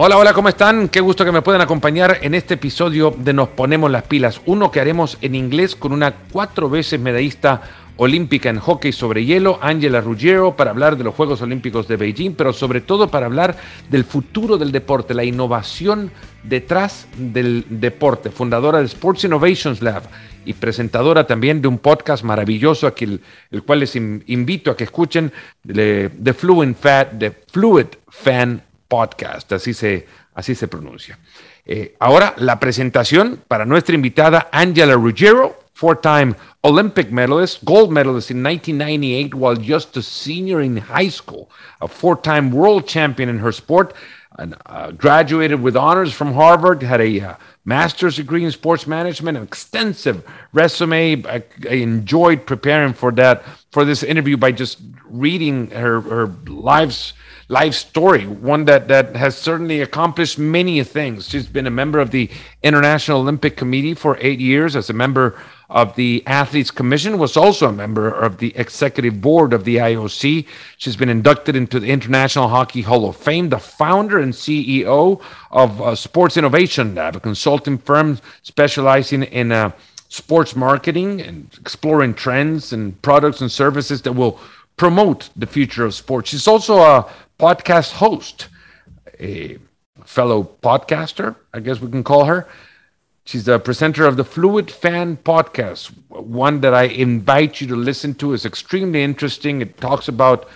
Hola, hola, ¿cómo están? Qué gusto que me puedan acompañar en este episodio de Nos Ponemos las Pilas. Uno que haremos en inglés con una cuatro veces medallista olímpica en hockey sobre hielo, Angela Ruggiero, para hablar de los Juegos Olímpicos de Beijing, pero sobre todo para hablar del futuro del deporte, la innovación detrás del deporte, fundadora de Sports Innovations Lab y presentadora también de un podcast maravilloso, el, cual les invito a que escuchen, de, de Fluid, Fat, de Fluid Fan Podcast, así se, así se pronuncia. Eh, ahora la presentación para nuestra invitada Angela Ruggiero, four-time Olympic medalist, gold medalist in 1998 while just a senior in high school, a four-time world champion in her sport, and, uh, graduated with honors from Harvard, had a uh, master's degree in sports management, an extensive resume. I, I, enjoyed preparing for that for this interview by just reading her her lives life story, one that, that has certainly accomplished many things. She's been a member of the International Olympic Committee for eight years as a member of the Athletes Commission, was also a member of the executive board of the IOC. She's been inducted into the International Hockey Hall of Fame, the founder and CEO of uh, Sports Innovation Lab, a consulting firm specializing in uh, sports marketing and exploring trends and products and services that will promote the future of sports. She's also a podcast host, a fellow podcaster, I guess we can call her. She's the presenter of the Fluid Fan podcast, one that I invite you to listen to. is extremely interesting. It talks about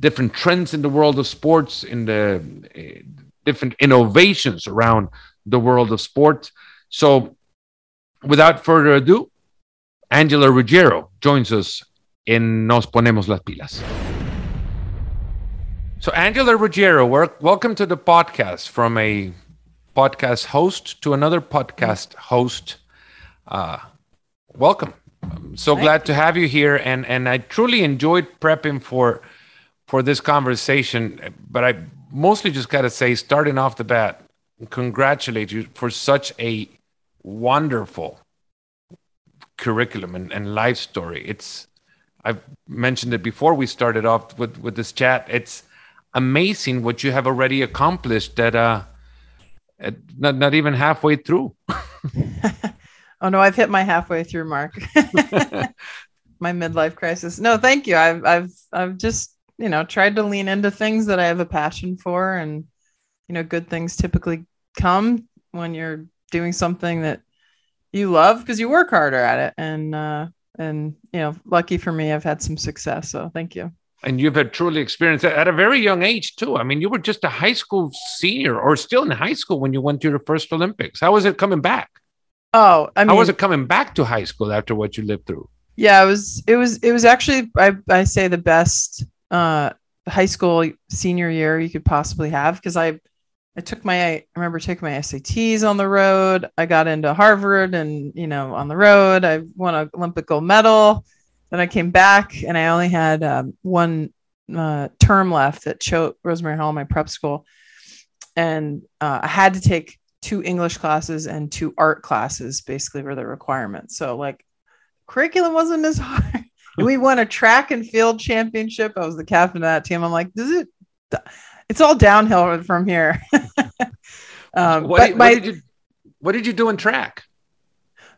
different trends in the world of sports, in the uh, different innovations around the world of sports. So, without further ado, Angela Ruggiero joins us in Nos Ponemos las Pilas. So, Angela Ruggiero, welcome to the podcast from a podcast host to another podcast host. Uh, welcome. I'm so Thank glad you. to have you here, and and I truly enjoyed prepping for for this conversation. But I mostly just got to say, starting off the bat, congratulate you for such a wonderful curriculum and, and life story. It's I've mentioned it before we started off with with this chat. It's amazing what you have already accomplished that uh not, not even halfway through. Oh no i've hit my halfway through mark. My midlife crisis. No thank you. I've i've i've just you know tried to lean into things that i have a passion for and you know good things typically come when you're doing something that you love because you work harder at it. And uh and you know lucky for me i've had some success so thank you and you've had truly experienced that at a very young age too. I mean, you were just a high school senior or still in high school when you went to your first Olympics. How was it coming back? Oh, I mean, how was it coming back to high school after what you lived through? Yeah, it was. It was. It was actually, I, I say, the best uh, high school senior year you could possibly have because I, I took my. I remember taking my SATs on the road. I got into Harvard, and you know, on the road, I won an Olympic gold medal then I came back and I only had um, one uh, term left at Choate Rosemary Hall, my prep school. And uh, I had to take two English classes and two art classes, basically, were the requirements. So, like, curriculum wasn't as hard. we won a track and field championship. I was the captain of that team. I'm like, does it? It's all downhill from here. um, what, did, my, what, did you, what did you do in track?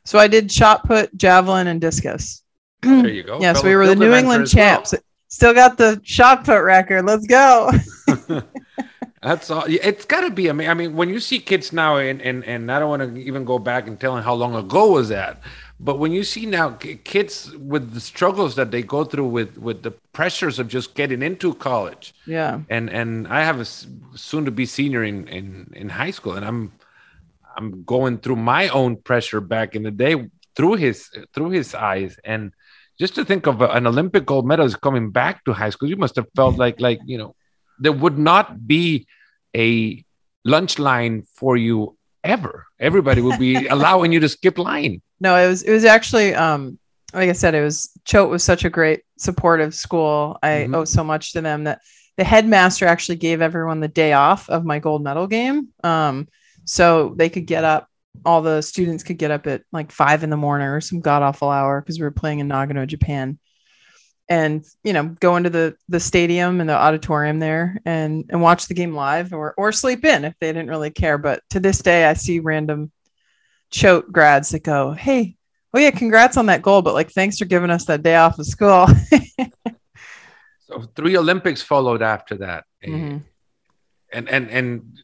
So I did shot put, javelin, and discus. There you go. yes, we were the New England champs. Well. Still got the shot put record. Let's go. That's all. It's got to be. I mean, I mean, when you see kids now, and and and I don't want to even go back and tell them how long ago was that, but when you see now kids with the struggles that they go through with with the pressures of just getting into college, yeah, and and I have a soon to be senior in in in high school, and I'm I'm going through my own pressure back in the day through his through his eyes, and just to think of an Olympic gold medalist coming back to high school, you must have felt like like you know there would not be a lunch line for you ever. Everybody would be allowing you to skip line. No, it was it was actually um like I said, it was Choate was such a great supportive school. I mm-hmm. owe so much to them that the headmaster actually gave everyone the day off of my gold medal game. Um, so they could get up all the students could get up at like five in the morning or some god awful hour because we were playing in Nagano, Japan. And you know go into the the stadium and the auditorium there and and watch the game live or or sleep in if they didn't really care. But to this day i see random choate grads that go hey oh yeah congrats on that goal but like thanks for giving us that day off of school. So three olympics followed after that. Mhm. and and and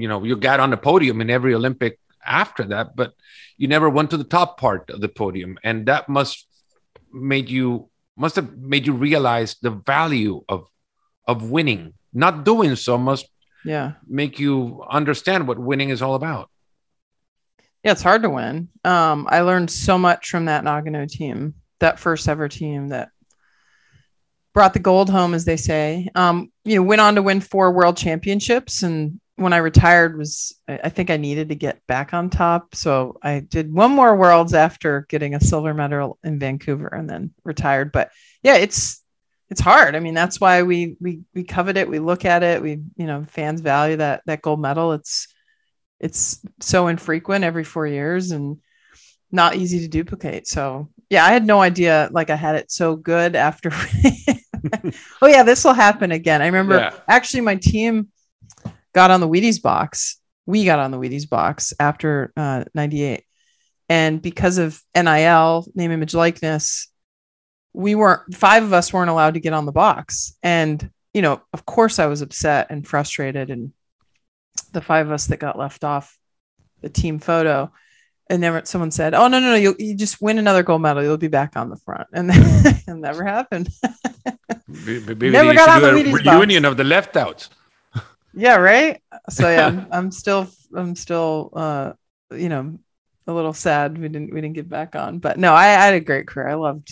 you know you got on the podium in every olympic after that but you never went to the top part of the podium and that must made you must have made you realize the value of of winning. Not doing so must yeah. make you understand what winning is all about. Yeah it's hard to win. Um i learned so much from that nagano team that first ever team that brought the gold home as they say. Um you know went on to win four world championships and when i retired was i think i needed to get back on top so i did one more worlds after getting a silver medal in vancouver and then retired but yeah it's it's hard i mean that's why we we we covet it we look at it we you know fans value that that gold medal it's it's so infrequent every four years and not easy to duplicate. So yeah, I had no idea like I had it so good after. oh yeah, this will happen again. I remember Yeah. actually my team got on the Wheaties box. We got on the Wheaties box after uh, 98. And because of NIL, name, image, likeness, we weren't, five of us weren't allowed to get on the box. And, you know, of course I was upset and frustrated. And the five of us that got left off the team photo. And then someone said, "Oh no, no, no! You you just win another gold medal. You'll be back on the front." And then it never happened. Maybe Never got on the a Wheaties box. reunion of the left outs yeah, right. So yeah, I'm, still, I'm still, uh, you know, a little sad we didn't, we didn't get back on. But no, I, I had a great career. I loved.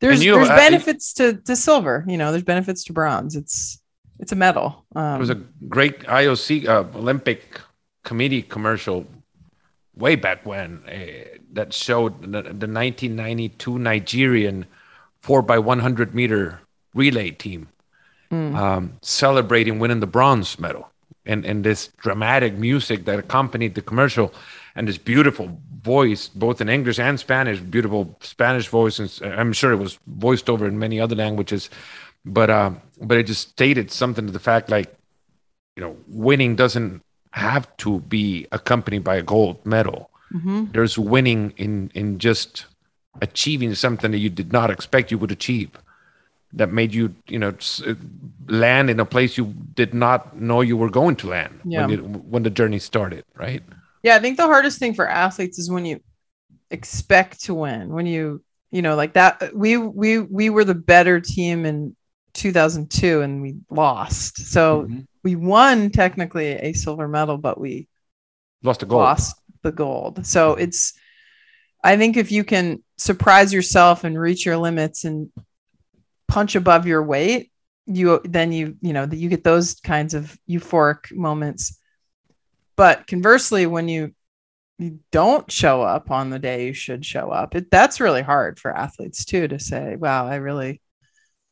There's you, there's uh, benefits to to silver. You know, there's benefits to bronze. It's it's a medal. Um, There was a great IOC uh, Olympic Committee commercial way back when uh, that showed the, the 1992 Nigerian 4 by 100 meter relay team mm, um, celebrating winning the bronze medal. And, and this dramatic music that accompanied the commercial and this beautiful voice both in english and spanish beautiful spanish voice and I'm sure it was voiced over in many other languages. But um but it just stated something to the fact like you know winning doesn't have to be accompanied by a gold medal. Mhm. there's winning in in just achieving something that you did not expect you would achieve that made you you know uh, land in a place you did not know you were going to land Yeah. when, you, when the journey started right Yeah, I think the hardest thing for athletes is when you expect to win. When you, you know, like that. Uh, we we we were the better team in 2002, and we lost. So Mhm. we won technically a silver medal, but we lost a goal lost the gold. So mm-hmm. it's, I think if you can surprise yourself and reach your limits and punch above your weight, you then you you know that you get those kinds of euphoric moments. But conversely, when you you don't show up on the day you should show up, it that's really hard for athletes too to say, "Wow, I really."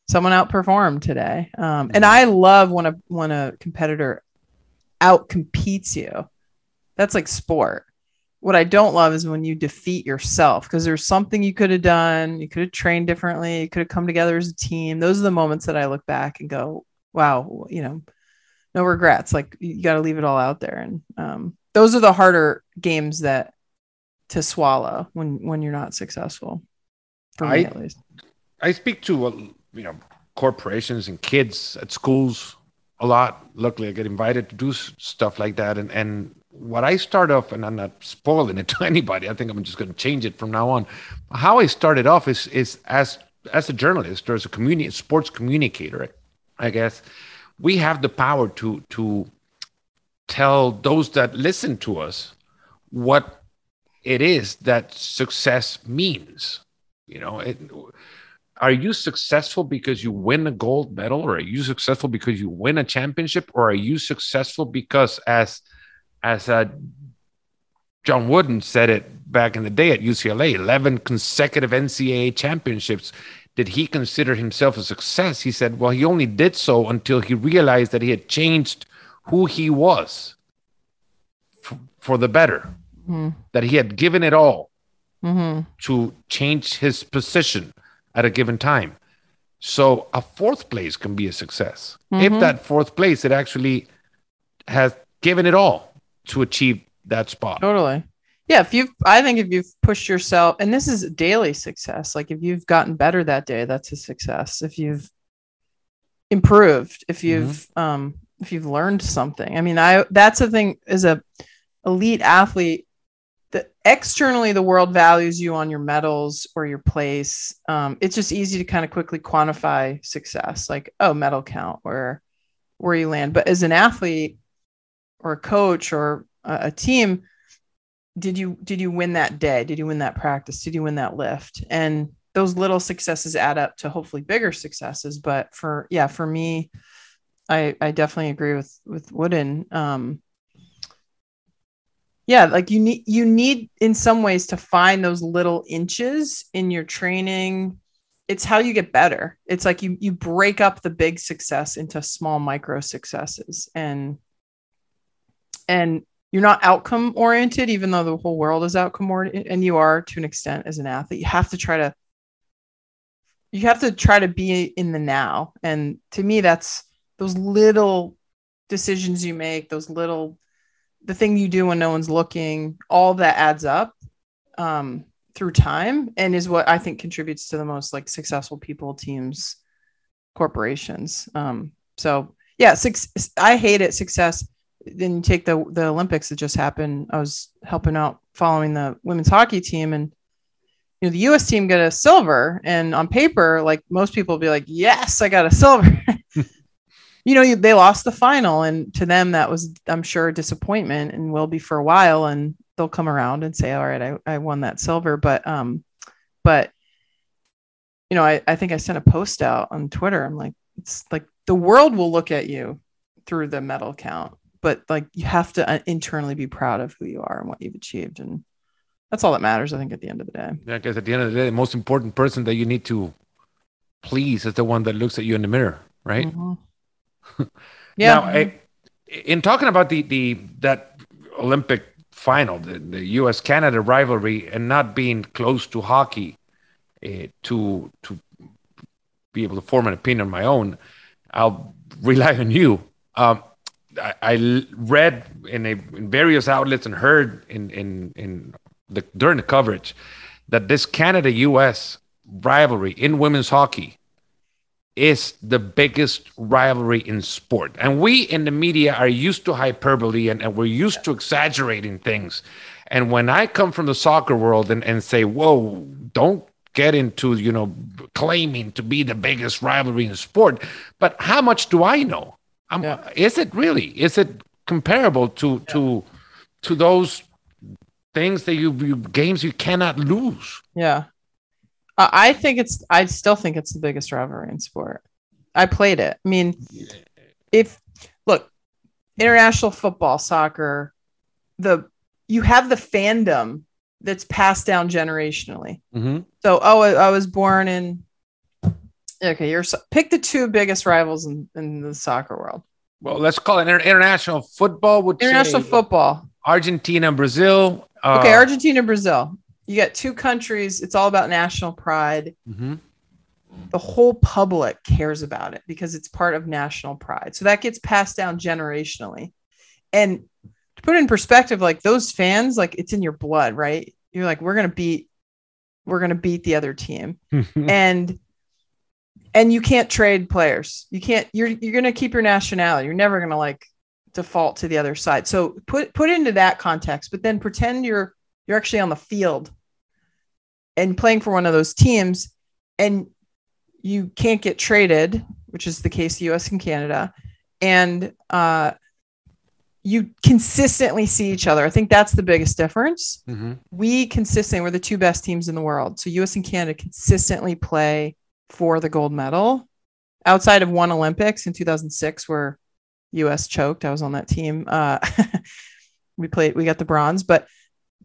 Someone outperformed today, um, and I love when a when a competitor out competes you that's like sport. What I don't love is when you defeat yourself because there's something you could have done. You could have trained differently. You could have come together as a team. Those are the moments that I look back and go, wow, you know, no regrets. Like you got to leave it all out there. And um, those are the harder games that to swallow when when you're not successful. For me, I- at least. I speak to uh, you know corporations and kids at schools a lot. Luckily, I get invited to do stuff like that, and and what I start off, and I'm not spoiling it to anybody. I think I'm just going to change it from now on. How I started off is is as as a journalist or as a community sports communicator, I guess we have the power to to tell those that listen to us what it is that success means. You know, it, are you successful because you win a gold medal or are you successful because you win a championship or are you successful because as as uh, john wooden said it back in the day at ucla 11 consecutive ncaa championships did he consider himself a success he said well he only did so until he realized that he had changed who he was f- for the better Mhm. that he had given it all Mhm. to change his position at a given time. So a fourth place can be a success Mhm. if that fourth place it actually has given it all to achieve that spot. Totally. Yeah, if you've I think if you've pushed yourself and this is daily success, like if you've gotten better that day, that's a success. If you've improved, if you've um if you've learned something. I mean, I that's the thing as a elite athlete that externally the world values you on your medals or your place. Um, it's just easy to kind of quickly quantify success, like, oh, medal count or where you land. But as an athlete or a coach or a, team, did you did you win that day? Did you win that practice? Did you win that lift? And those little successes add up to hopefully bigger successes. But for yeah, for me, I I definitely agree with with Wooden. Um, yeah, like you need you need in some ways to find those little inches in your training. It's how you get better. It's like you you break up the big success into small micro successes and and you're not outcome oriented even though the whole world is outcome oriented and you are to an extent as an athlete. You have to try to you have to try to be in the now. And to me that's those little decisions you make those little the thing you do when no one's looking all that adds up um, through time and is what i think contributes to the most like successful people teams corporations. Um, so yeah i hate it success then you take the the olympics that just happened i was helping out following the women's hockey team and you know the us team got a silver and on paper like most people be like yes i got a silver you know, they lost the final, and to them that was, I'm sure, a disappointment, and will be for a while. And they'll come around and say, "All right, I, I won that silver," but um, but you know, I I think I sent a post out on Twitter. I'm like, it's like the world will look at you through the medal count, but like you have to uh, internally be proud of who you are and what you've achieved, and that's all that matters. I think at the end of the day. Yeah, because at the end of the day, the most important person that you need to please is the one that looks at you in the mirror, right? Mhm. yeah. Now, I, in talking about the the that Olympic final, the, the U.S. Canada rivalry, and not being close to hockey, uh, to to be able to form an opinion on my own, I'll rely on you. Um, I, read in, a, in various outlets and heard in in in the during the coverage that this Canada U.S. rivalry in women's hockey is the biggest rivalry in sport. And we in the media are used to hyperbole and, and we're used to exaggerating things. And when I come from the soccer world and, and say, whoa, don't get into, you know, claiming to be the biggest rivalry in sport, but how much do I know? I'm, Yeah. Is it really? Is it comparable to to to those things that you, you games you cannot lose? Yeah. Uh, I think it's, I still think it's the biggest rivalry in sport. I played it. I mean, if, look, international football, soccer, the, you have the fandom that's passed down generationally. Mm-hmm. So, oh, I, I was born in, okay, you're, so- pick the two biggest rivals in, in the soccer world. Well, let's call it inter- international football. Would International football. Argentina Brazil. Uh, Okay, Argentina, Brazil. You got two countries. It's all about national pride. mhm. the whole public cares about it because it's part of national pride. So that gets passed down generationally. And to put it in perspective, like those fans, like it's in your blood, right? You're like, we're gonna beat, we're gonna beat the other team. and and you can't trade players. You can't, you're you're gonna keep your nationality. You're never gonna like default to the other side. So put put into that context, but then pretend you're you're actually on the field and playing for one of those teams and you can't get traded, which is the case US and Canada, and uh, you consistently see each other. I think that's the biggest difference. Mhm. We consistently, we're the two best teams in the world. So US and Canada consistently play for the gold medal. Outside of one Olympics in 2006, where US choked, I was on that team. Uh, we played, we got the bronze, but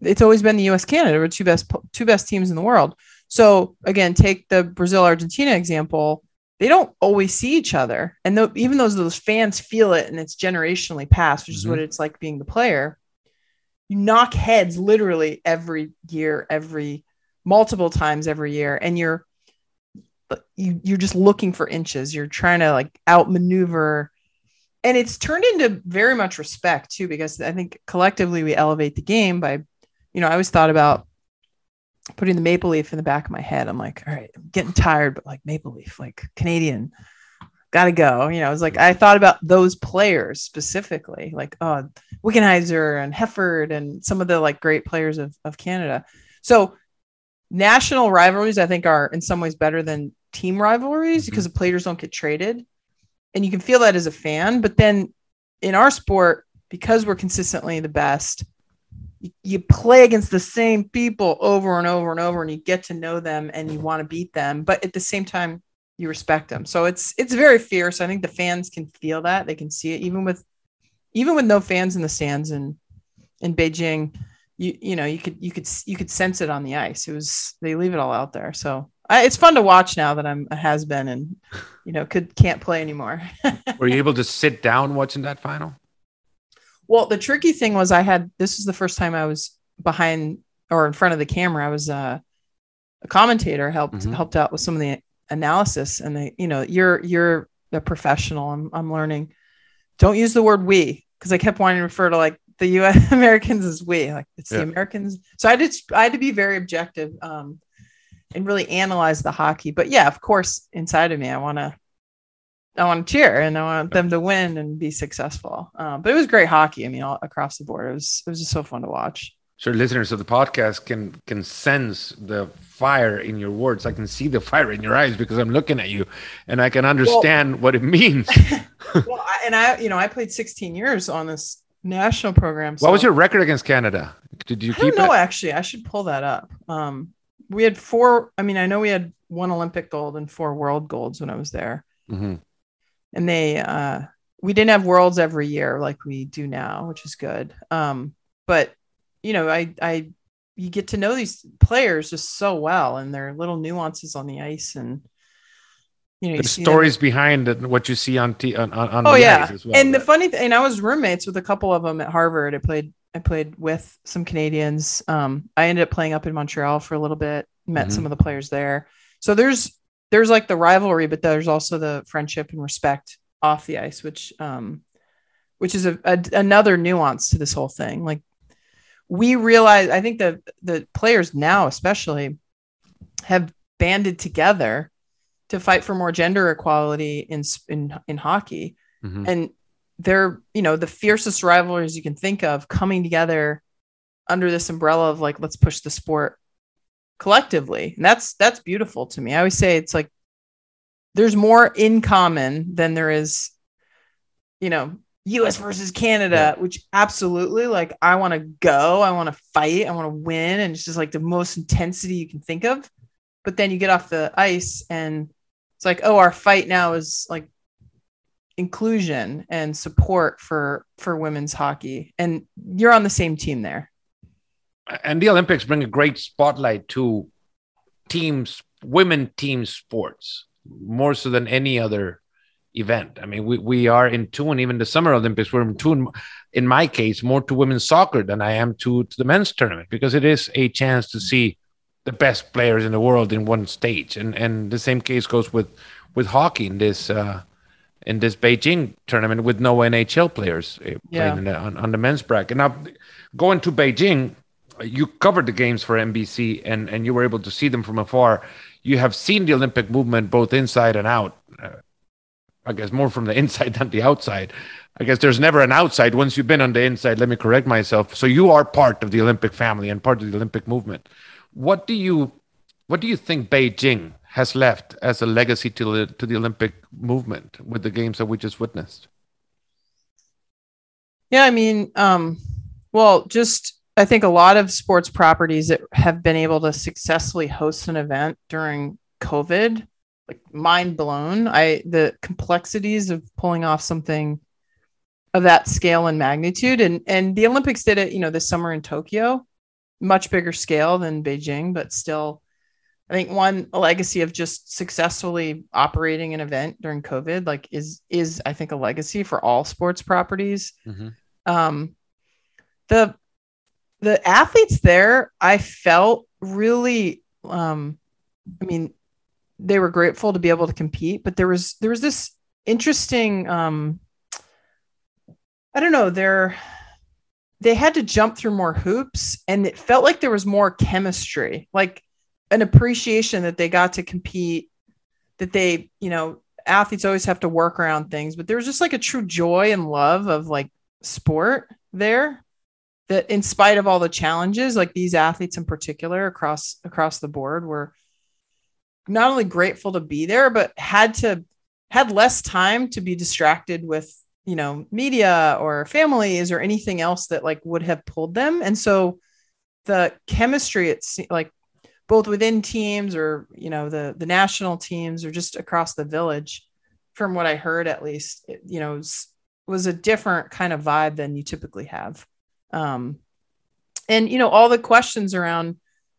it's always been the US Canada, we're two best two best teams in the world. So again, take the Brazil Argentina example. They don't always see each other, and though, even those those fans feel it, and it's generationally passed, which is what it's like being the player. You knock heads literally every year, every multiple times every year, and you're you you're just looking for inches. You're trying to like outmaneuver and it's turned into very much respect too because I think collectively we elevate the game by you know, I always thought about putting the maple leaf in the back of my head. I'm like, all right, I'm getting tired, but like maple leaf, like Canadian, gotta go. You know, it's like I thought about those players specifically, like uh Wickenheiser and Hefford and some of the like great players of, of Canada. So national rivalries, I think, are in some ways better than team rivalries mm-hmm. because the players don't get traded. And you can feel that as a fan. But then in our sport, because we're consistently the best, you play against the same people over and over and over and you get to know them and you want to beat them but at the same time you respect them so it's it's very fierce i think the fans can feel that they can see it even with even with no fans in the stands in in beijing you you know you could you could you could sense it on the ice. It was they leave it all out there. So I, it's fun to watch now that i'm a has been and you know could can't play anymore. Were you able to sit down watching that final? Well, the tricky thing was I had this was the first time I was behind or in front of the camera. I was uh, a commentator helped mm-hmm. helped out with some of the analysis and they you know you're you're a professional. I'm I'm learning. Don't use the word we because I kept wanting to refer to like the US Americans as we like it's yeah. the Americans so I did I had to be very objective um and really analyze the hockey but yeah of course inside of me I want to I want to cheer and I want them to win and be successful. Um, but it was great hockey. I mean, all across the board, it was it was just so fun to watch. Sure, listeners of the podcast can can sense the fire in your words. I can see the fire in your eyes because I'm looking at you, and I can understand well, what it means. well, I, and I, you know, I played 16 years on this national program. So what was your record against Canada? Did you I keep don't know, Actually, I should pull that up. Um, we had four. I mean, I know we had one Olympic gold and four world golds when I was there. Mm-hmm and they uh we didn't have worlds every year like we do now which is good um but you know i i you get to know these players just so well and their little nuances on the ice and you know the stories behind what you see on t on, on oh yeah well, and the funny thing and i was roommates with a couple of them at harvard i played i played with some canadians um i ended up playing up in montreal for a little bit met mm-hmm. some of the players there so there's there's like the rivalry, but there's also the friendship and respect off the ice, which um, which is a, a, another nuance to this whole thing. Like we realize, I think the the players now, especially, have banded together to fight for more gender equality in in in hockey, mm-hmm. and they're you know the fiercest rivalries you can think of coming together under this umbrella of like let's push the sport collectively. And that's that's beautiful to me. I always say it's like there's more in common than there is, you know, US versus Canada, yeah. which absolutely like I want to go, I want to fight, I want to win. And it's just like the most intensity you can think of. But then you get off the ice and it's like, oh, our fight now is like inclusion and support for for women's hockey. And you're on the same team there and the Olympics bring a great spotlight to teams, women team sports, more so than any other event. I mean, we, we are in tune, even the Summer Olympics, we're in tune, in my case, more to women's soccer than I am to, to the men's tournament because it is a chance to see the best players in the world in one stage. And and the same case goes with with hockey in this uh, in this Beijing tournament with no NHL players uh, yeah. playing the, on, on the men's bracket. Now, going to Beijing, you covered the games for NBC and and you were able to see them from afar. You have seen the Olympic movement both inside and out. Uh, I guess more from the inside than the outside. I guess there's never an outside once you've been on the inside. Let me correct myself. So you are part of the Olympic family and part of the Olympic movement. What do you what do you think Beijing has left as a legacy to the to the Olympic movement with the games that we just witnessed? Yeah, I mean, um, well, just I think a lot of sports properties that have been able to successfully host an event during COVID, like mind blown. I the complexities of pulling off something of that scale and magnitude, and and the Olympics did it, you know, this summer in Tokyo, much bigger scale than Beijing, but still, I think one a legacy of just successfully operating an event during COVID, like is is I think a legacy for all sports properties. Mm-hmm. Um, the the athletes there, I felt really, um, I mean, they were grateful to be able to compete, but there was there was this interesting um I don't know, they're they had to jump through more hoops and it felt like there was more chemistry, like an appreciation that they got to compete, that they, you know, athletes always have to work around things, but there was just like a true joy and love of like sport there that in spite of all the challenges, like these athletes in particular across across the board were not only grateful to be there, but had to had less time to be distracted with you know media or families or anything else that like would have pulled them? And so the chemistry it's like both within teams or you know the the national teams or just across the village from what i heard at least it, you know was, was a different kind of vibe than you typically have. Um and you know all the questions around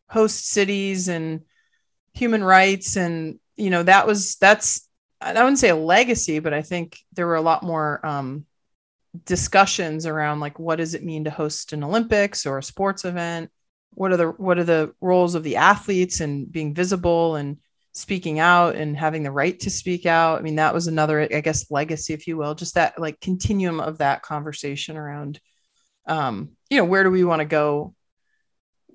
host cities and human rights and you know that was that's I wouldn't say a legacy, but I think there were a lot more um, discussions around like what does it mean to host an Olympics or a sports event? What are the what are the roles of the athletes and being visible and speaking out and having the right to speak out? I mean, that was another, I guess, legacy, if you will, just that like continuum of that conversation around, um, you know, where do we want to go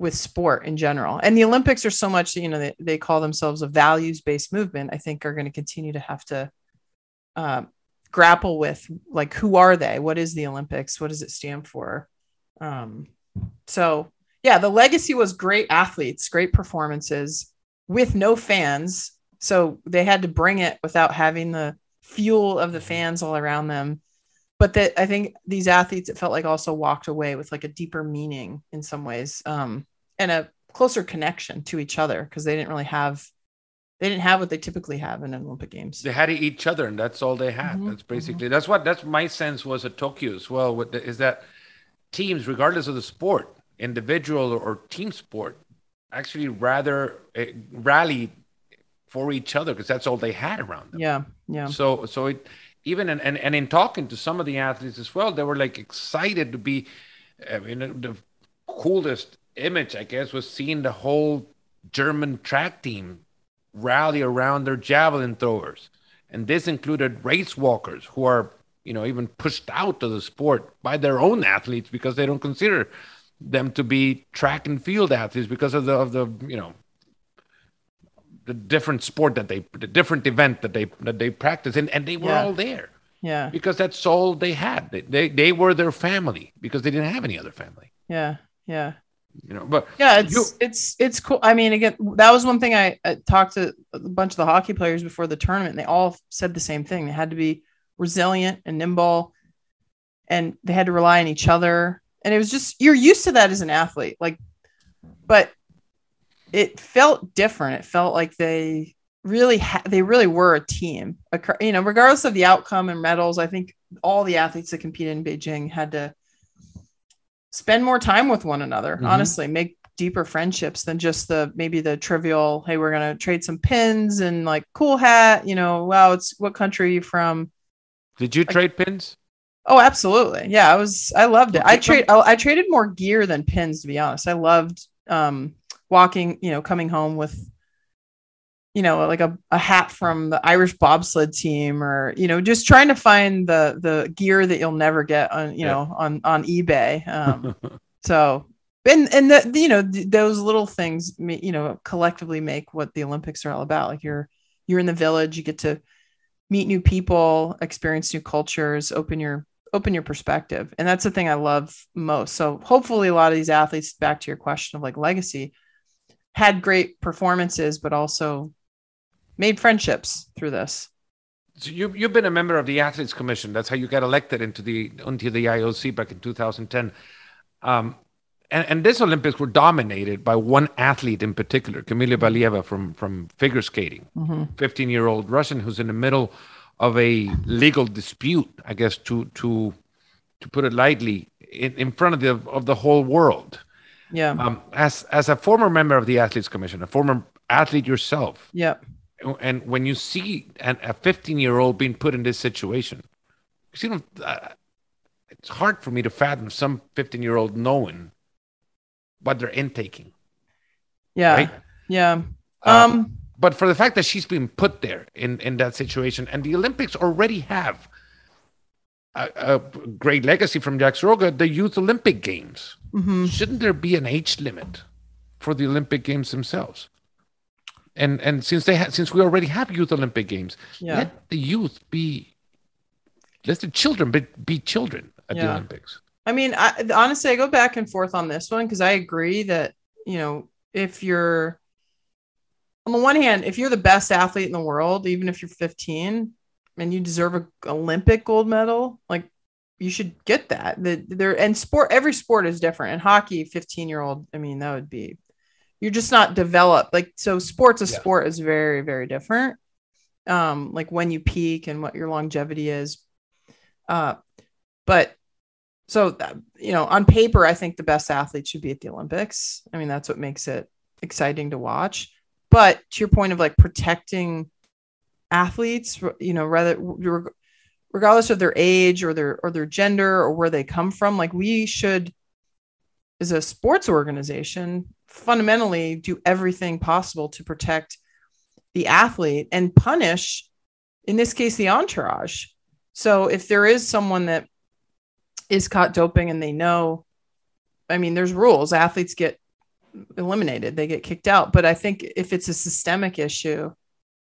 with sport in general. And the Olympics are so much, you know, they, they call themselves a values based movement, I think are going to continue to have to uh, grapple with like, who are they? What is the Olympics? What does it stand for? Um, so, yeah, the legacy was great athletes, great performances with no fans. So they had to bring it without having the fuel of the fans all around them but that I think these athletes it felt like also walked away with like a deeper meaning in some ways um, and a closer connection to each other because they didn't really have they didn't have what they typically have in Olympic Games. They had each other, and that's all they had. Mm-hmm. That's basically mm-hmm. that's what that's my sense was at Tokyo as well. Is that teams, regardless of the sport, individual or team sport, actually rather uh, rally for each other because that's all they had around them. Yeah, yeah. So so it even and, and, and in talking to some of the athletes as well, they were like excited to be, I mean, the coolest image, I guess, was seeing the whole German track team rally around their javelin throwers. And this included race walkers who are, you know, even pushed out of the sport by their own athletes because they don't consider them to be track and field athletes because of the of the, you know, the different sport that they the different event that they that they practice and, and they were yeah. all there. Yeah. Because that's all they had. They, they they were their family because they didn't have any other family. Yeah. Yeah you know but yeah it's you, it's it's cool i mean again that was one thing I, I talked to a bunch of the hockey players before the tournament and they all said the same thing they had to be resilient and nimble and they had to rely on each other and it was just you're used to that as an athlete like but it felt different. It felt like they really ha- they really were a team. You know, regardless of the outcome and medals, I think all the athletes that competed in Beijing had to spend more time with one another. Mm-hmm. Honestly, make deeper friendships than just the maybe the trivial. Hey, we're gonna trade some pins and like cool hat. You know, wow, it's what country are you from? Did you like, trade pins? Oh, absolutely. Yeah, I was. I loved it. I trade. I, I traded more gear than pins, to be honest. I loved um walking, you know, coming home with, you know, like a, a hat from the Irish bobsled team or, you know, just trying to find the the gear that you'll never get on, you yeah. know, on on eBay. Um, so and and the, you know th- those little things you know collectively make what the olympics are all about like you're you're in the village you get to meet new people experience new cultures open your open your perspective and that's the thing i love most so hopefully a lot of these athletes back to your question of like legacy had great performances, but also made friendships through this. So you you've been a member of the Athletes Commission. That's how you got elected into the into the IOC back in 2010. Um, and, and this Olympics were dominated by one athlete in particular, Kamila Valieva from from figure skating, 15 mm-hmm. year old Russian who's in the middle of a legal dispute, I guess to to to put it lightly, in, in front of the of the whole world. Yeah. Um, as as a former member of the athletes commission, a former athlete yourself. Yeah. And when you see an, a 15 year old being put in this situation, you know, uh, it's hard for me to fathom some 15 year old knowing what they're intaking. Yeah. Right? Yeah. Uh, um. but for the fact that she's been put there in in that situation, and the Olympics already have a, a great legacy from Jacques Rogge, the Youth Olympic Games. Mhm. Shouldn't there be an age limit for the Olympic Games themselves? And and since they ha- since we already have Youth Olympic Games, Yeah. let the youth be let the children be, be children at the Olympics. I mean, I, honestly, I go back and forth on this one because I agree that, you know, if you're, on the one hand, if you're the best athlete in the world, even if you're 15 and you deserve a Olympic gold medal, like you should get that. The, there and sport, every sport is different. And hockey, 15 year old, I mean, that would be, you're just not developed. Like, so sports, a Yeah. sport is very, very different. Um, like when you peak and what your longevity is. Uh, but so that, you know on paper i think the best athletes should be at the olympics i mean that's what makes it exciting to watch but to your point of like protecting athletes you know rather regardless of their age or their or their gender or where they come from like we should as a sports organization fundamentally do everything possible to protect the athlete and punish in this case the entourage. So if there is someone that is caught doping and they know i mean there's rules. Athletes get eliminated. They get kicked out. But i think if it's a systemic issue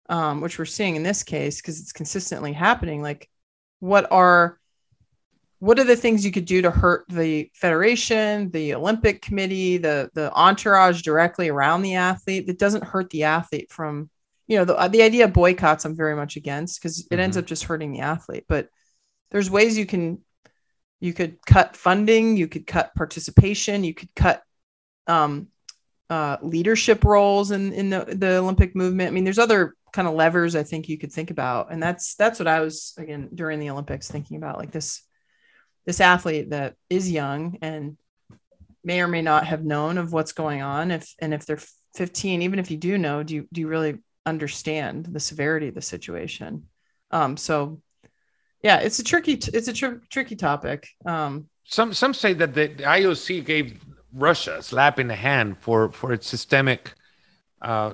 um, which we're seeing in this case because it's consistently happening like what are what are the things you could do to hurt the federation the olympic committee the the entourage directly around the athlete that doesn't hurt the athlete from you know the, the idea of boycotts i'm very much against because it ends Mhm. up just hurting the athlete but there's ways you can you could cut funding you could cut participation you could cut um, uh, leadership roles in, in the, the olympic movement i mean there's other kind of levers i think you could think about and that's that's what i was again during the olympics thinking about like this this athlete that is young and may or may not have known of what's going on if and if they're 15 even if you do know do you do you really understand the severity of the situation? Um so yeah it's a tricky it's a tr- tricky topic. Um Some some say that the, the IOC gave Russia a slap in the hand for for its systemic uh,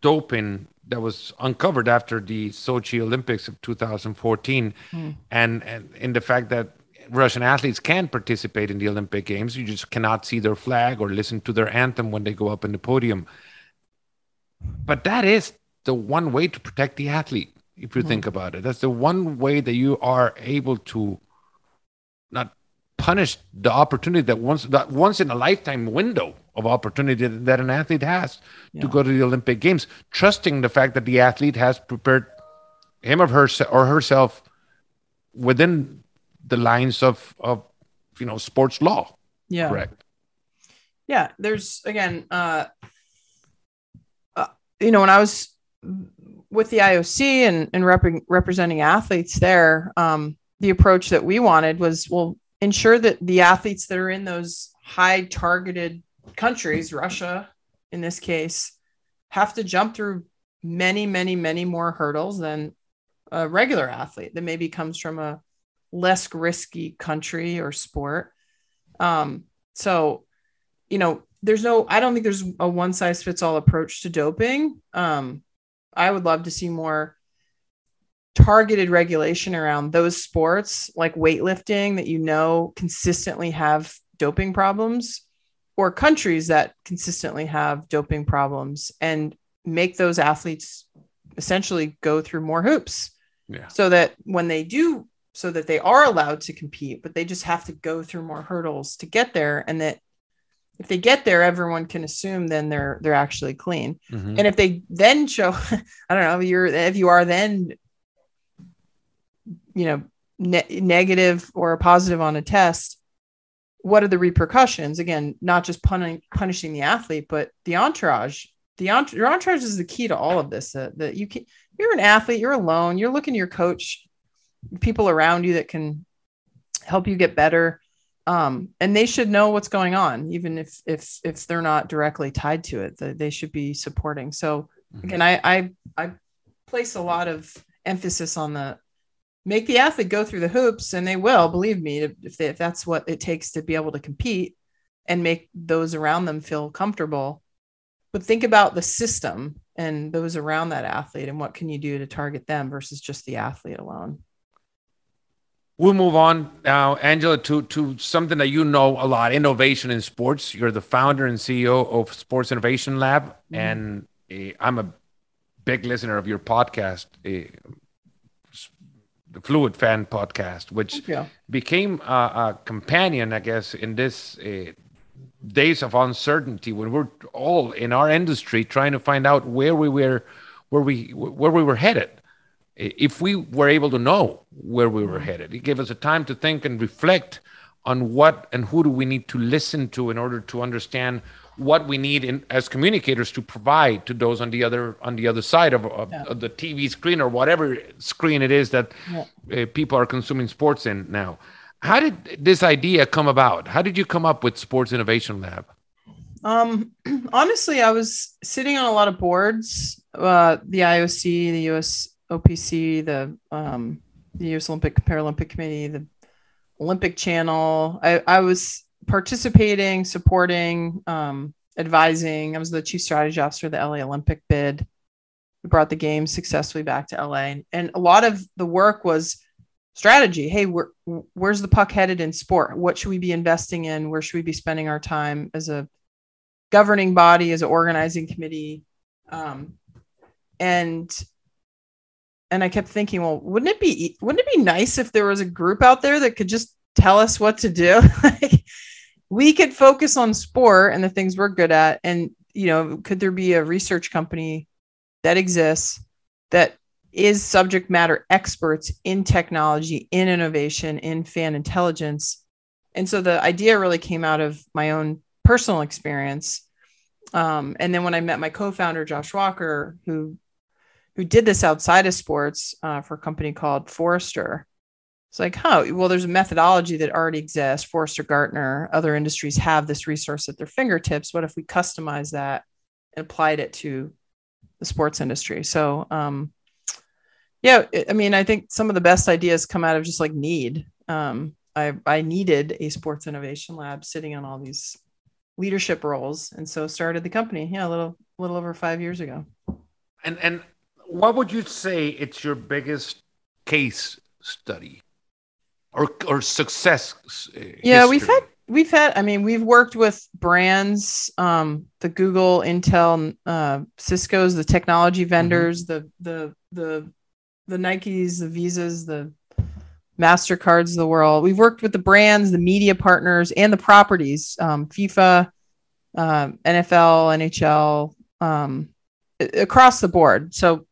doping that was uncovered after the Sochi Olympics of 2014, Hmm. and and in the fact that Russian athletes can participate in the Olympic Games, you just cannot see their flag or listen to their anthem when they go up in the podium. But that is the one way to protect the athlete, if you Mhm. think about it. That's the one way that you are able to not punish the opportunity that once that once in a lifetime window of opportunity that, that an athlete has Yeah. to go to the Olympic Games, trusting the fact that the athlete has prepared him or her or herself within the lines of of you know sports law. yeah Correct. yeah there's again uh, uh you know when i was with the ioc and and rep- representing athletes there um the approach that we wanted was well ensure that the athletes that are in those high targeted countries russia in this case have to jump through many many many more hurdles than a regular athlete that maybe comes from a less risky country or sport um so you know, there's no, I don't think there's a one size fits all approach to doping. Um, I would love to see more targeted regulation around those sports like weightlifting that you know consistently have doping problems or countries that consistently have doping problems and make those athletes essentially go through more hoops Yeah. so that when they do so that they are allowed to compete but they just have to go through more hurdles to get there and that if they get there everyone can assume then they're they're actually clean Mhm. and if they then show i don't know you're if you are then you know ne- negative or positive on a test what are the repercussions again not just pun- punishing the athlete but the entourage the ent- your entourage is the key to all of this that, that you can you're an athlete you're alone you're looking to your coach people around you that can help you get better. Um, and they should know what's going on even if if if they're not directly tied to it that they should be supporting. So Mhm. again I, I i place a lot of emphasis on the make the athlete go through the hoops and they will believe me if, they, if that's what it takes to be able to compete and make those around them feel comfortable. But think about the system and those around that athlete and what can you do to target them versus just the athlete alone We'll move on now, Angela, to, to something that you know a lot innovation in sports. You're the founder and CEO of Sports Innovation Lab. Mm-hmm. And uh, I'm a big listener of your podcast, uh, the Fluid Fan podcast, which became a, a, companion, I guess, in this uh, days of uncertainty when we're all in our industry trying to find out where we were, where we where we were headed if we were able to know where we were headed, it gave us a time to think and reflect on what and who do we need to listen to in order to understand what we need in, as communicators to provide to those on the other on the other side of, of, yeah. of the TV screen or whatever screen it is that yeah. uh, people are consuming sports in now. How did this idea come about? How did you come up with Sports Innovation Lab? Um, honestly, I was sitting on a lot of boards, uh, the IOC, the US OPC, the um, the U.S. Olympic Paralympic Committee, the Olympic Channel. I, I was participating, supporting, um, advising. I was the chief strategy officer of the LA Olympic bid. We brought the game successfully back to LA, and a lot of the work was strategy. Hey, where, where's the puck headed in sport? What should we be investing in? Where should we be spending our time as a governing body, as an organizing committee? Um, and and I kept thinking, well, wouldn't it be wouldn't it be nice if there was a group out there that could just tell us what to do? like we could focus on sport and the things we're good at and you know, could there be a research company that exists that is subject matter experts in technology, in innovation, in fan intelligence? And so the idea really came out of my own personal experience. Um, and then when I met my co-founder Josh Walker, who who did this outside of sports uh, for a company called Forrester. It's like, huh, well, there's a methodology that already exists. Forrester Gartner, other industries have this resource at their fingertips. What if we customize that and applied it to the sports industry? So, um, yeah, I mean, I think some of the best ideas come out of just like need. Um, I, I needed a sports innovation lab sitting on all these leadership roles, and so started the company. Yeah, a little, little over five years ago. And and what would you say it's your biggest case study or or success? Uh, yeah, history? we've had we've had. I mean, we've worked with brands, um, the Google, Intel, uh, Cisco's, the technology mm-hmm. vendors, mm-hmm. the the the the Nikes, the Visas, the Mastercards of the world. We've worked with the brands, the media partners, and the properties, um, FIFA, uh, NFL, NHL, um, across the board. So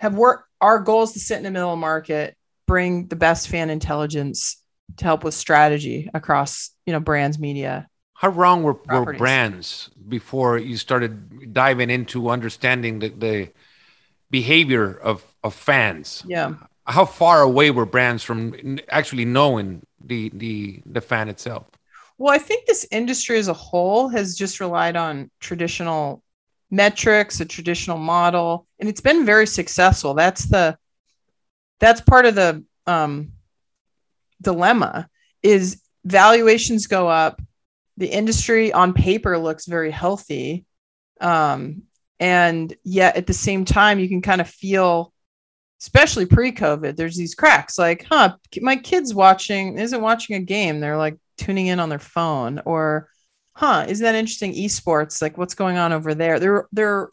have worked our goal is to sit in the middle of market bring the best fan intelligence to help with strategy across you know brands media. How wrong were, were brands before you started diving into understanding the, the behavior of, of fans? Yeah. How far away were brands from actually knowing the the the fan itself? Well i think this industry as a whole has just relied on traditional metrics, a traditional model, and it's been very successful. That's the that's part of the um, dilemma is valuations go up. The industry on paper looks very healthy. Um, and yet at the same time, you can kind of feel, especially pre-COVID, there's these cracks like, huh, my kid's watching, isn't watching a game. They're like tuning in on their phone or huh, isn't that interesting? Esports, like what's going on over there? There, there,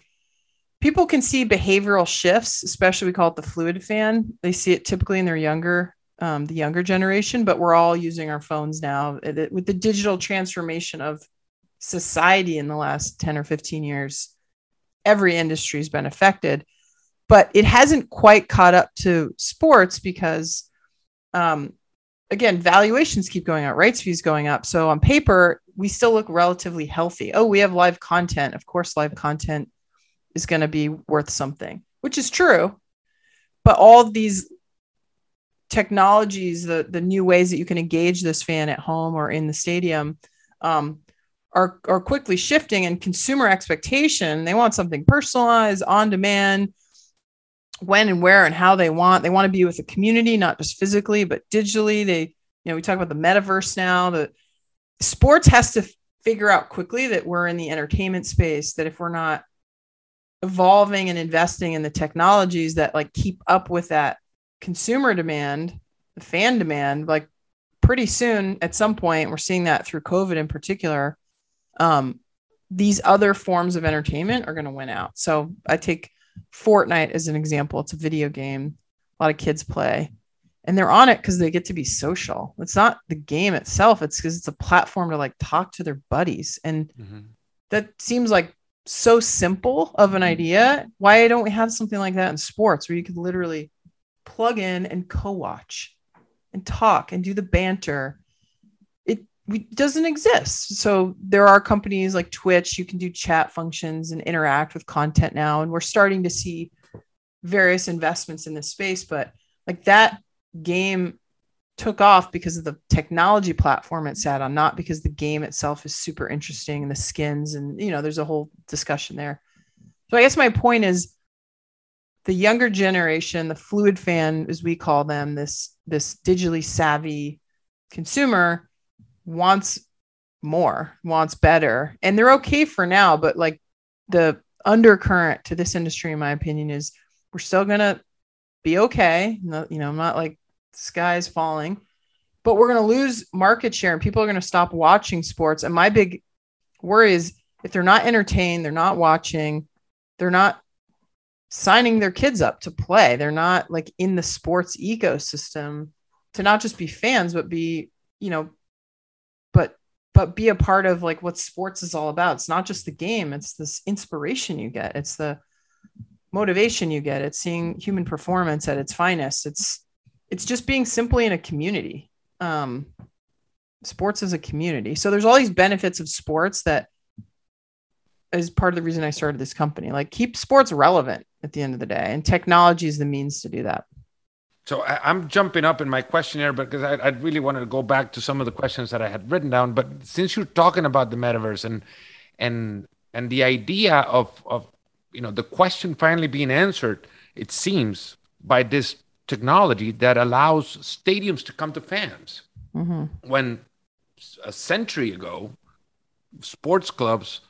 people can see behavioral shifts, especially we call it the fluid fan. They see it typically in their younger, um, the younger generation, but we're all using our phones now with the digital transformation of society in the last 10 or 15 years. Every industry has been affected, but it hasn't quite caught up to sports because um, again, valuations keep going up, rights fees going up. So on paper, we still look relatively healthy. Oh, we have live content. Of course, live content is going to be worth something, which is true. But all these technologies, the the new ways that you can engage this fan at home or in the stadium, um, are are quickly shifting. And consumer expectation, they want something personalized, on demand when and where and how they want. They want to be with the community, not just physically, but digitally. They, you know, we talk about the metaverse now. The sports has to figure out quickly that we're in the entertainment space. That if we're not evolving and investing in the technologies that like keep up with that consumer demand, the fan demand, like pretty soon at some point, we're seeing that through COVID in particular. Um, these other forms of entertainment are going to win out. So I take Fortnite as an example. It's a video game a lot of kids play, and they're on it because they get to be social. It's not the game itself, it's because it's a platform to like talk to their buddies. And mm-hmm. that seems like so simple of an idea. Why don't we have something like that in sports where you could literally plug in and co-watch and talk and do the banter? It doesn't exist. So there are companies like Twitch, you can do chat functions and interact with content now. And we're starting to see various investments in this space, but like that game took off because of the technology platform it sat on, not because the game itself is super interesting and the skins and you know, there's a whole discussion there. So I guess my point is the younger generation, the fluid fan, as we call them, this this digitally savvy consumer wants more, wants better, and they're okay for now. But like the undercurrent to this industry, in my opinion, is we're still gonna be okay. You know, I'm not like sky's falling, but we're gonna lose market share and people are gonna stop watching sports. And my big worry is if they're not entertained, they're not watching, they're not signing their kids up to play. They're not like in the sports ecosystem to not just be fans, but be, you know, but but be a part of like what sports is all about. It's not just the game, it's this inspiration you get. It's the motivation you get. It's seeing human performance at its finest. It's it's just being simply in a community. Um, sports is a community. So there's all these benefits of sports that is part of the reason I started this company. Like keep sports relevant at the end of the day, and technology is the means to do that. So I, am jumping up in my questionnaire because I, I really wanted to go back to some of the questions that I had written down. But since you're talking about the metaverse and and and the idea of of you know the question finally being answered it seems by this technology that allows stadiums to come to fans mm-hmm. when a century ago sports clubs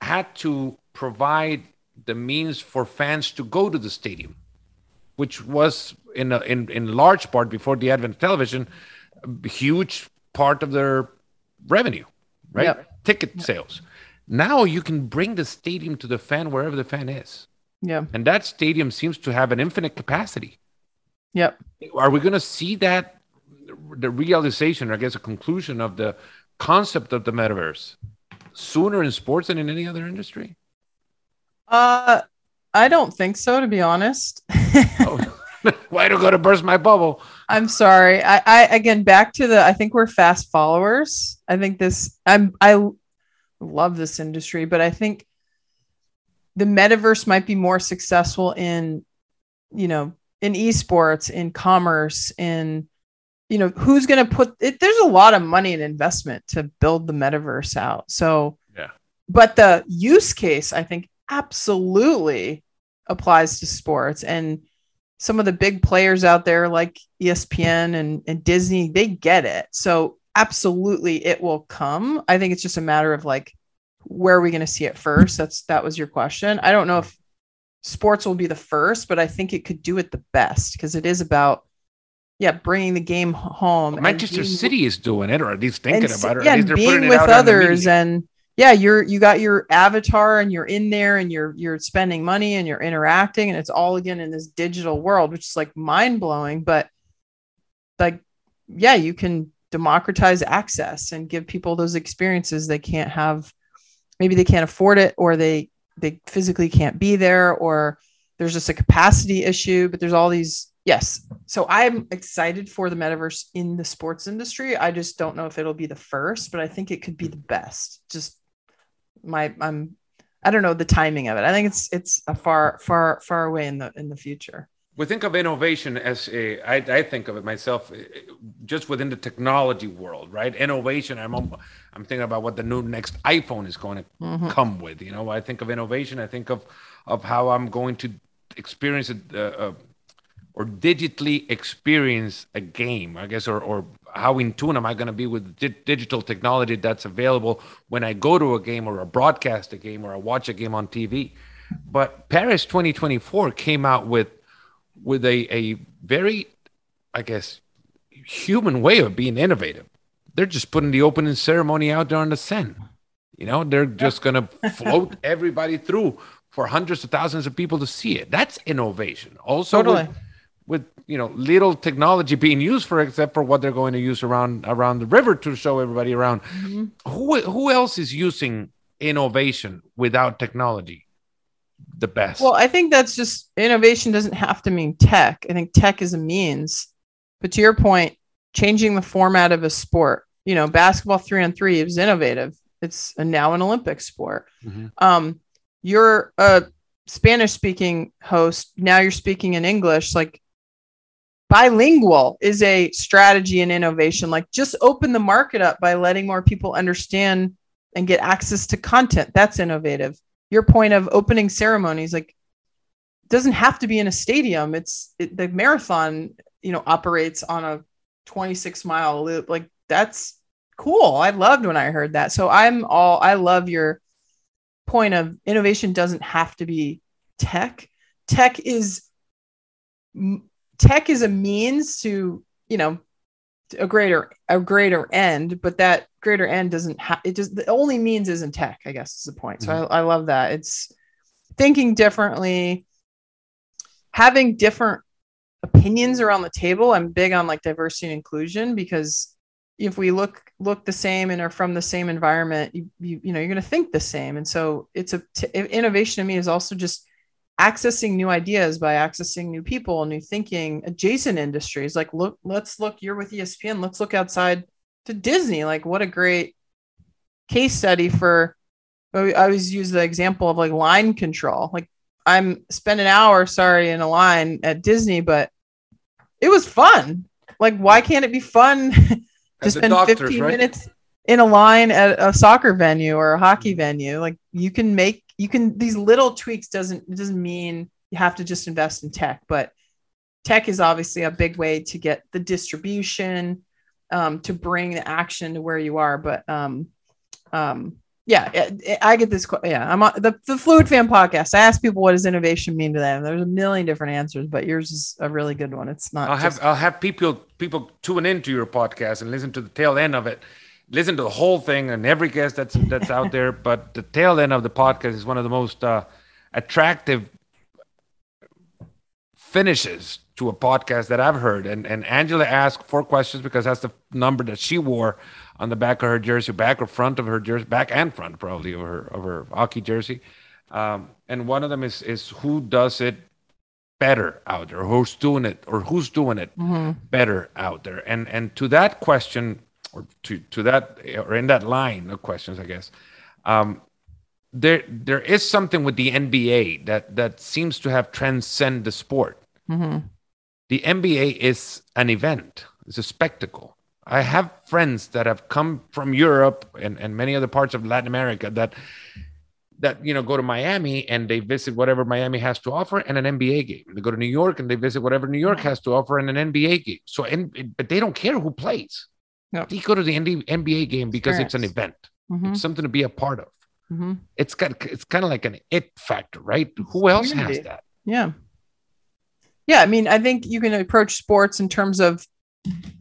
had to provide the means for fans to go to the stadium which was in a, in in large part before the advent of television a huge part of their revenue right yep. ticket yep. sales now you can bring the stadium to the fan wherever the fan is. Yeah. And that stadium seems to have an infinite capacity. Yep. Are we going to see that the realization, or I guess a conclusion of the concept of the metaverse sooner in sports than in any other industry? Uh, I don't think so, to be honest. oh. Why to go to burst my bubble? I'm sorry. I, I again back to the. I think we're fast followers. I think this. I'm. I love this industry, but I think the metaverse might be more successful in, you know, in esports, in commerce, in, you know, who's going to put it? There's a lot of money and investment to build the metaverse out. So, yeah. But the use case, I think, absolutely applies to sports. And some of the big players out there, like ESPN and, and Disney, they get it. So absolutely it will come. I think it's just a matter of like where are we going to see it first? That's that was your question. I don't know if sports will be the first, but I think it could do it the best because it is about yeah, bringing the game home. Well, Manchester being, City is doing it, or at least thinking and, about it. Yeah, and being with others, and yeah, you're you got your avatar, and you're in there, and you're you're spending money, and you're interacting, and it's all again in this digital world, which is like mind blowing. But like, yeah, you can democratize access and give people those experiences they can't have maybe they can't afford it or they they physically can't be there or there's just a capacity issue but there's all these yes. So i'm excited for the metaverse in the sports industry. I just don't know if it'll be the first but i think it could be the best. Just my i'm i don't know the timing of it. I think it's it's a far far far away in the in the future we think of innovation as a I, I think of it myself eh, just within the technology world right innovation i'm i'm thinking about what the new next iphone is going to mm-hmm. come with you know i think of innovation i think of of how i'm going to experience it uh, uh, or digitally experience a game i guess or or how in tune am I going to be with di- digital technology that's available when I go to a game or a broadcast a game or I watch a game on TV. But Paris 2024 came out with with a, a very, I guess, human way of being innovative. They're just putting the opening ceremony out there on the Seine. You know, they're just going to float everybody through for hundreds of thousands of people to see it. That's innovation. Also, Totally. with, with you know little technology being used for except for what they're going to use around around the river to show everybody around. Mm-hmm. Who who else is using innovation without technology? The best. Well, I think that's just innovation doesn't have to mean tech. I think tech is a means. But to your point, changing the format of a sport, you know, basketball three on three is innovative. It's a, now an Olympic sport. Mhm. Um, you're a Spanish speaking host. Now you're speaking in English. Like bilingual is a strategy and innovation. Like just open the market up by letting more people understand and get access to content. That's innovative. Your point of opening ceremonies, like doesn't have to be in a stadium. It's it, the marathon, you know, operates on a 26 mile loop. Like that's cool. I loved when I heard that. So I'm all I love your point of innovation doesn't have to be tech. Tech is tech is a means to, you know, a greater a greater end, but that greater end doesn't have it just the only means isn't tech, I guess is the point. So I, mm-hmm. I love that. It's thinking differently, having different opinions around the table. I'm big on like diversity and inclusion because if we look look the same and are from the same environment, you you, you know you're going to think the same. And so it's a t- innovation to me is also just accessing new ideas by accessing new people, new thinking, adjacent industries. Like look, let's look. You're with ESPN. Let's look outside to Disney. Like what a great case study for. I always use the example of like line control. Like I'm spend an hour, sorry, in a line at Disney, but it was fun. Like, why can't it be fun to spend doctors, 15 right? minutes in a line at a soccer venue or a hockey venue? Like, you can make you can these little tweaks doesn't it doesn't mean you have to just invest in tech, but tech is obviously a big way to get the distribution, um, to bring the action to where you are. But um, um, yeah, I- I get this. Yeah, I'm on the, the Fluid Fan podcast. I ask people what does innovation mean to them. There's a million different answers, but yours is a really good one. It's not. I'll have just- I'll have people people tune into your podcast and listen to the tail end of it. Listen to the whole thing and every guest that's that's out there. But the tail end of the podcast is one of the most uh, attractive finishes to a podcast that I've heard. And and Angela asked four questions because that's the number that she wore on the back of her jersey, back or front of her jersey, back and front probably of her of her hockey jersey. Um, and one of them is is who does it better out there, who's doing it, or who's doing it Mhm. better out there. And and to that question, or to to that, or in that line of questions, I guess, um, there there is something with the NBA that that seems to have transcended the sport. Mhm. The NBA is an event. It's a spectacle. I have friends that have come from Europe and, and many other parts of Latin America that that you know go to Miami and they visit whatever Miami has to offer and an NBA game. They go to New York and they visit whatever New York has to offer and an NBA game. So and but they don't care who plays. Yep. They go to the NBA game because it's an Experience. event. Mhm. It's something to be a part of. Mhm. It's got it's kind of like an it factor, right? Who else has that? Yeah. Yeah. I mean, I think you can approach sports in terms of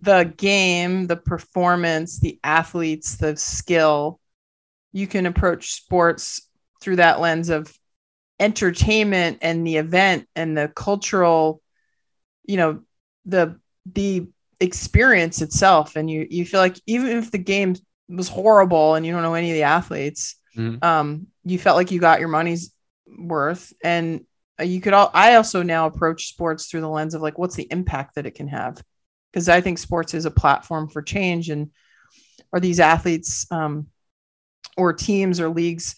the game, the performance, the athletes, the skill. You can approach sports through that lens of entertainment and the event and the cultural, you know, the the experience itself. And you you feel like even if the game was horrible and you don't know any of the athletes, Mhm. um, you felt like you got your money's worth. And uh, you could all I also now approach sports through the lens of like what's the impact that it can have. Because I think sports is a platform for change and are these athletes um, or teams or leagues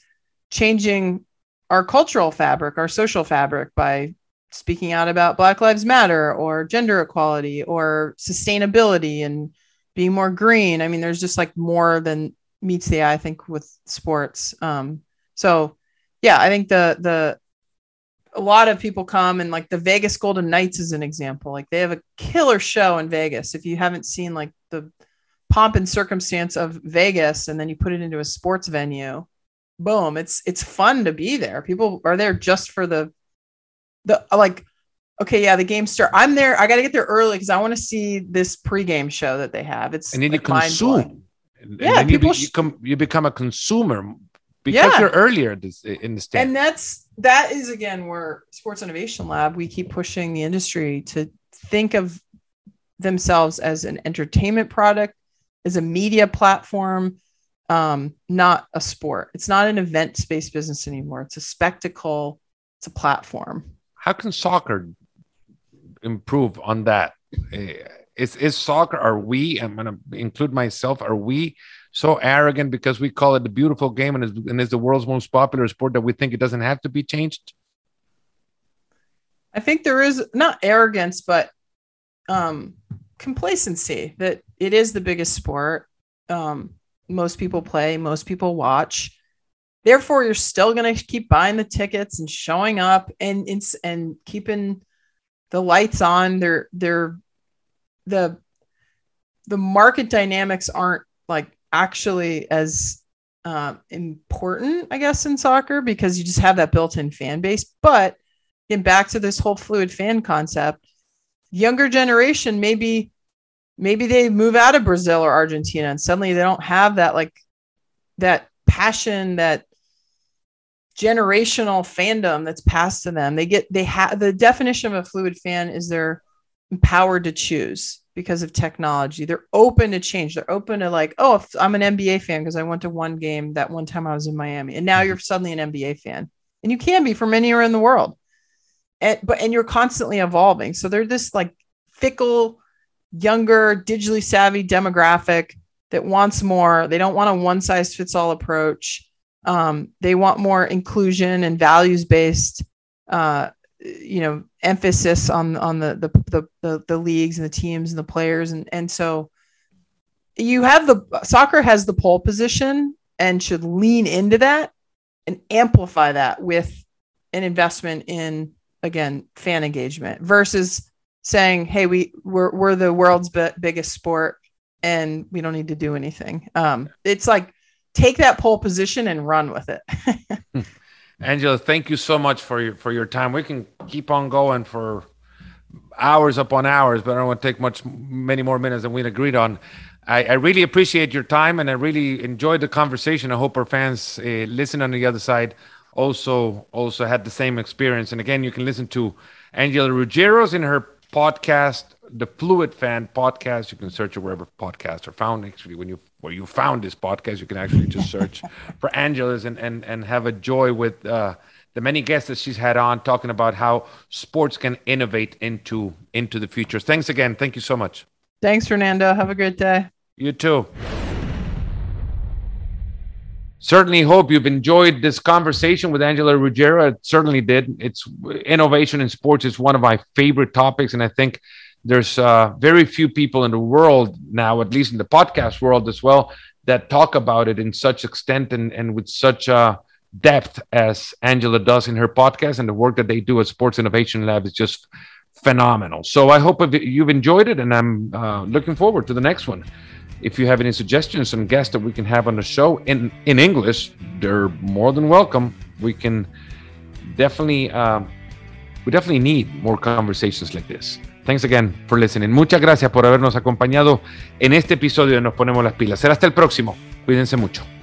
changing our cultural fabric, our social fabric by speaking out about Black Lives Matter or gender equality or sustainability and being more green. I mean, there's just like more than meets the eye, I think, with sports. Um, so yeah, I think the the a lot of people come and like the Vegas Golden Knights is an example. Like they have a killer show in Vegas. If you haven't seen like the pomp and circumstance of Vegas and then you put it into a sports venue, boom, it's it's fun to be there. People are there just for the the like okay, yeah, the game start. I'm there. I got to get there early because I want to see this pregame show that they have. It's and then like you consume. And, yeah, and people you, you, you become a consumer because Yeah. you're earlier this, in the stand. and that's that is again where sports innovation lab we keep pushing the industry to think of themselves as an entertainment product as a media platform um, not a sport it's not an event space business anymore it's a spectacle it's a platform How can soccer improve on that? Eh, Is, is soccer, are we, I'm going to include myself, are we so arrogant because we call it the beautiful game and is, and is the world's most popular sport that we think it doesn't have to be changed? I think there is not arrogance, but um, complacency that it is the biggest sport. Um, most people play, most people watch. Therefore, you're still going to keep buying the tickets and showing up and and, and keeping the lights on. They're they're the the market dynamics aren't like actually as um, important, I guess, in soccer because you just have that built-in fan base. But getting back to this whole fluid fan concept, younger generation maybe maybe they move out of Brazil or Argentina and suddenly they don't have that like that passion that generational fandom that's passed to them. They get they have the definition of a fluid fan is they're empowered to choose because of technology. They're open to change. They're open to like, oh, I'm an NBA fan because I went to one game that one time I was in Miami, and now mm-hmm. you're suddenly an NBA fan, and you can be from anywhere in the world. And but and you're constantly evolving. So they're this like fickle, younger, digitally savvy demographic that wants more. They don't want a one size fits all approach. Um, they want more inclusion and values based. Uh, you know emphasis on on the, the the the the leagues and the teams and the players and and so you have the soccer has the pole position and should lean into that and amplify that with an investment in again fan engagement versus saying hey we we're, we're the world's bi- biggest sport and we don't need to do anything um it's like take that pole position and run with it Angela, thank you so much for your for your time. We can keep on going for hours upon hours, but I don't want to take much many more minutes than we agreed on. I, I really appreciate your time, and I really enjoyed the conversation. I hope our fans uh, listen on the other side also also had the same experience. And again, you can listen to Angela Ruggiero's in her podcast, the Fluid Fan podcast. You can search it wherever podcasts are found. Actually, when you where you found this podcast, you can actually just search for Angela's and and and have a joy with uh, the many guests that she's had on talking about how sports can innovate into into the future. Thanks again. Thank you so much. thanks fernando have a great day You too. Certainly hope you've enjoyed this conversation with Angela Ruggiero. It certainly did. It's innovation in sports is one of my favorite topics, and I think there's uh, very few people in the world now, at least in the podcast world as well, that talk about it in such extent and, and with such uh, depth as Angela does in her podcast, and the work that they do at Sports Innovation Lab is just phenomenal. So I hope you've enjoyed it, and I'm uh, looking forward to the next one if you have any suggestions on guests that we can have on the show in in English, they're more than welcome. We can definitely uh, we definitely need more conversations like this. Thanks again for listening. Muchas gracias por habernos acompañado en este episodio de Nos Ponemos las Pilas. Será hasta el próximo. Cuídense mucho.